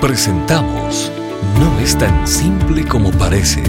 Presentamos No es tan simple como parece.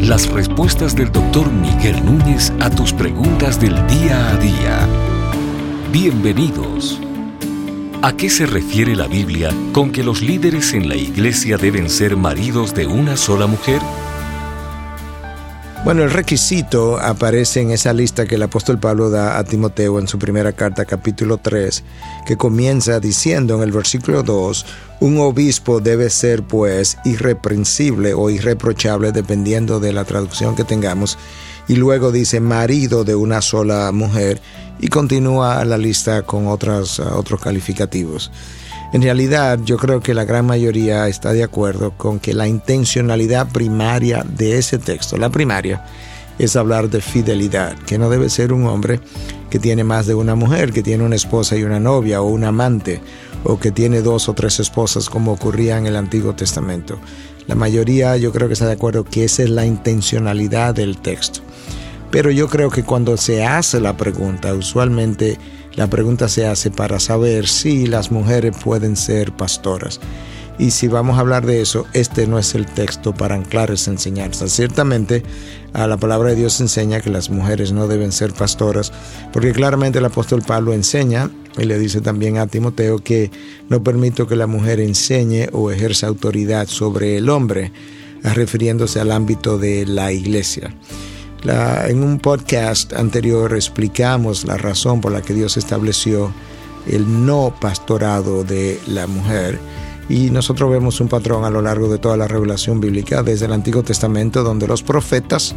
Las respuestas del doctor Miguel Núñez a tus preguntas del día a día. Bienvenidos. ¿A qué se refiere la Biblia con que los líderes en la iglesia deben ser maridos de una sola mujer? Bueno, el requisito aparece en esa lista que el apóstol Pablo da a Timoteo en su primera carta, capítulo 3, que comienza diciendo en el versículo 2, un obispo debe ser pues irreprensible o irreprochable dependiendo de la traducción que tengamos, y luego dice marido de una sola mujer y continúa la lista con otros, otros calificativos. En realidad, yo creo que la gran mayoría está de acuerdo con que la intencionalidad primaria de ese texto, la primaria, es hablar de fidelidad, que no debe ser un hombre que tiene más de una mujer, que tiene una esposa y una novia o un amante, o que tiene dos o tres esposas como ocurría en el Antiguo Testamento. La mayoría yo creo que está de acuerdo que esa es la intencionalidad del texto. Pero yo creo que cuando se hace la pregunta, usualmente la pregunta se hace para saber si las mujeres pueden ser pastoras. Y si vamos a hablar de eso, este no es el texto para anclar esa enseñanza. Ciertamente, a la palabra de Dios enseña que las mujeres no deben ser pastoras, porque claramente el apóstol Pablo enseña, y le dice también a Timoteo que no permito que la mujer enseñe o ejerza autoridad sobre el hombre, refiriéndose al ámbito de la iglesia en un podcast anterior explicamos la razón por la que Dios estableció el no pastorado de la mujer. Y nosotros vemos un patrón a lo largo de toda la revelación bíblica, desde el Antiguo Testamento, donde los profetas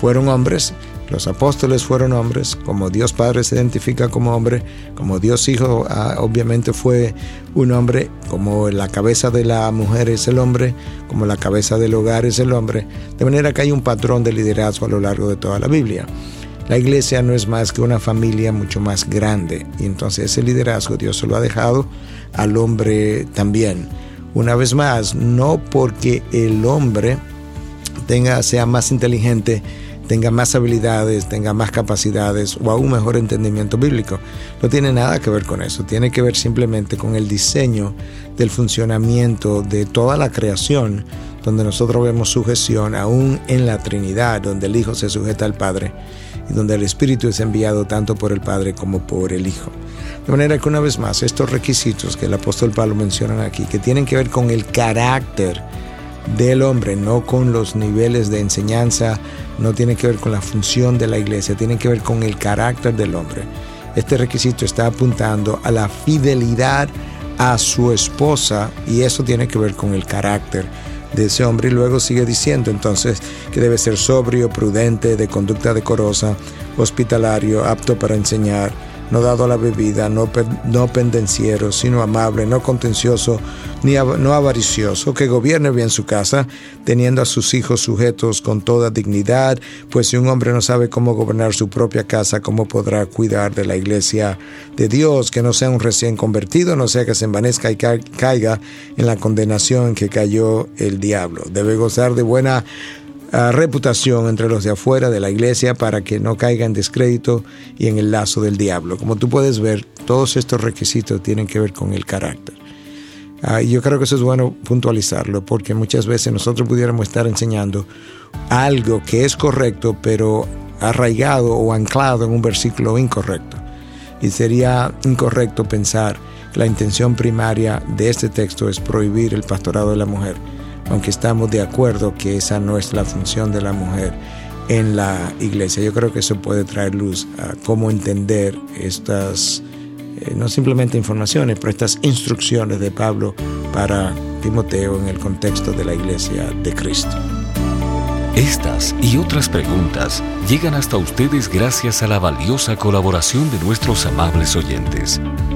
fueron hombres los apóstoles fueron hombres, como Dios Padre se identifica como hombre, como Dios Hijo ah, obviamente fue un hombre, como la cabeza de la mujer es el hombre, como la cabeza del hogar es el hombre, de manera que hay un patrón de liderazgo a lo largo de toda la Biblia. La iglesia no es más que una familia mucho más grande y entonces ese liderazgo Dios se lo ha dejado al hombre también. Una vez más, no porque el hombre tenga, sea más inteligente, tenga más habilidades, tenga más capacidades o aún mejor entendimiento bíblico. No tiene nada que ver con eso, tiene que ver simplemente con el diseño del funcionamiento de toda la creación, donde nosotros vemos sujeción aún en la Trinidad, donde el Hijo se sujeta al Padre y donde el Espíritu es enviado tanto por el Padre como por el Hijo. De manera que una vez más, estos requisitos que el apóstol Pablo menciona aquí, que tienen que ver con el carácter, del hombre, no con los niveles de enseñanza, no tiene que ver con la función de la iglesia, tiene que ver con el carácter del hombre. Este requisito está apuntando a la fidelidad a su esposa y eso tiene que ver con el carácter de ese hombre y luego sigue diciendo entonces que debe ser sobrio, prudente, de conducta decorosa, hospitalario, apto para enseñar, no dado a la bebida, no, no pendenciero, sino amable, no contencioso, ni no avaricioso, que gobierne bien su casa, teniendo a sus hijos sujetos con toda dignidad, pues si un hombre no sabe cómo gobernar su propia casa, ¿cómo podrá cuidar de la iglesia de Dios? Que no sea un recién convertido, no sea que se envanezca y caiga en la condenación en que cayó el diablo. Debe gozar de buena reputación entre los de afuera de la iglesia para que no caiga en descrédito y en el lazo del diablo. Como tú puedes ver, todos estos requisitos tienen que ver con el carácter. Ah, yo creo que eso es bueno puntualizarlo porque muchas veces nosotros pudiéramos estar enseñando algo que es correcto pero arraigado o anclado en un versículo incorrecto. Y sería incorrecto pensar que la intención primaria de este texto es prohibir el pastorado de la mujer aunque estamos de acuerdo que esa no es la función de la mujer en la iglesia. Yo creo que eso puede traer luz a cómo entender estas, eh, no simplemente informaciones, pero estas instrucciones de Pablo para Timoteo en el contexto de la iglesia de Cristo. Estas y otras preguntas llegan hasta ustedes gracias a la valiosa colaboración de nuestros amables oyentes.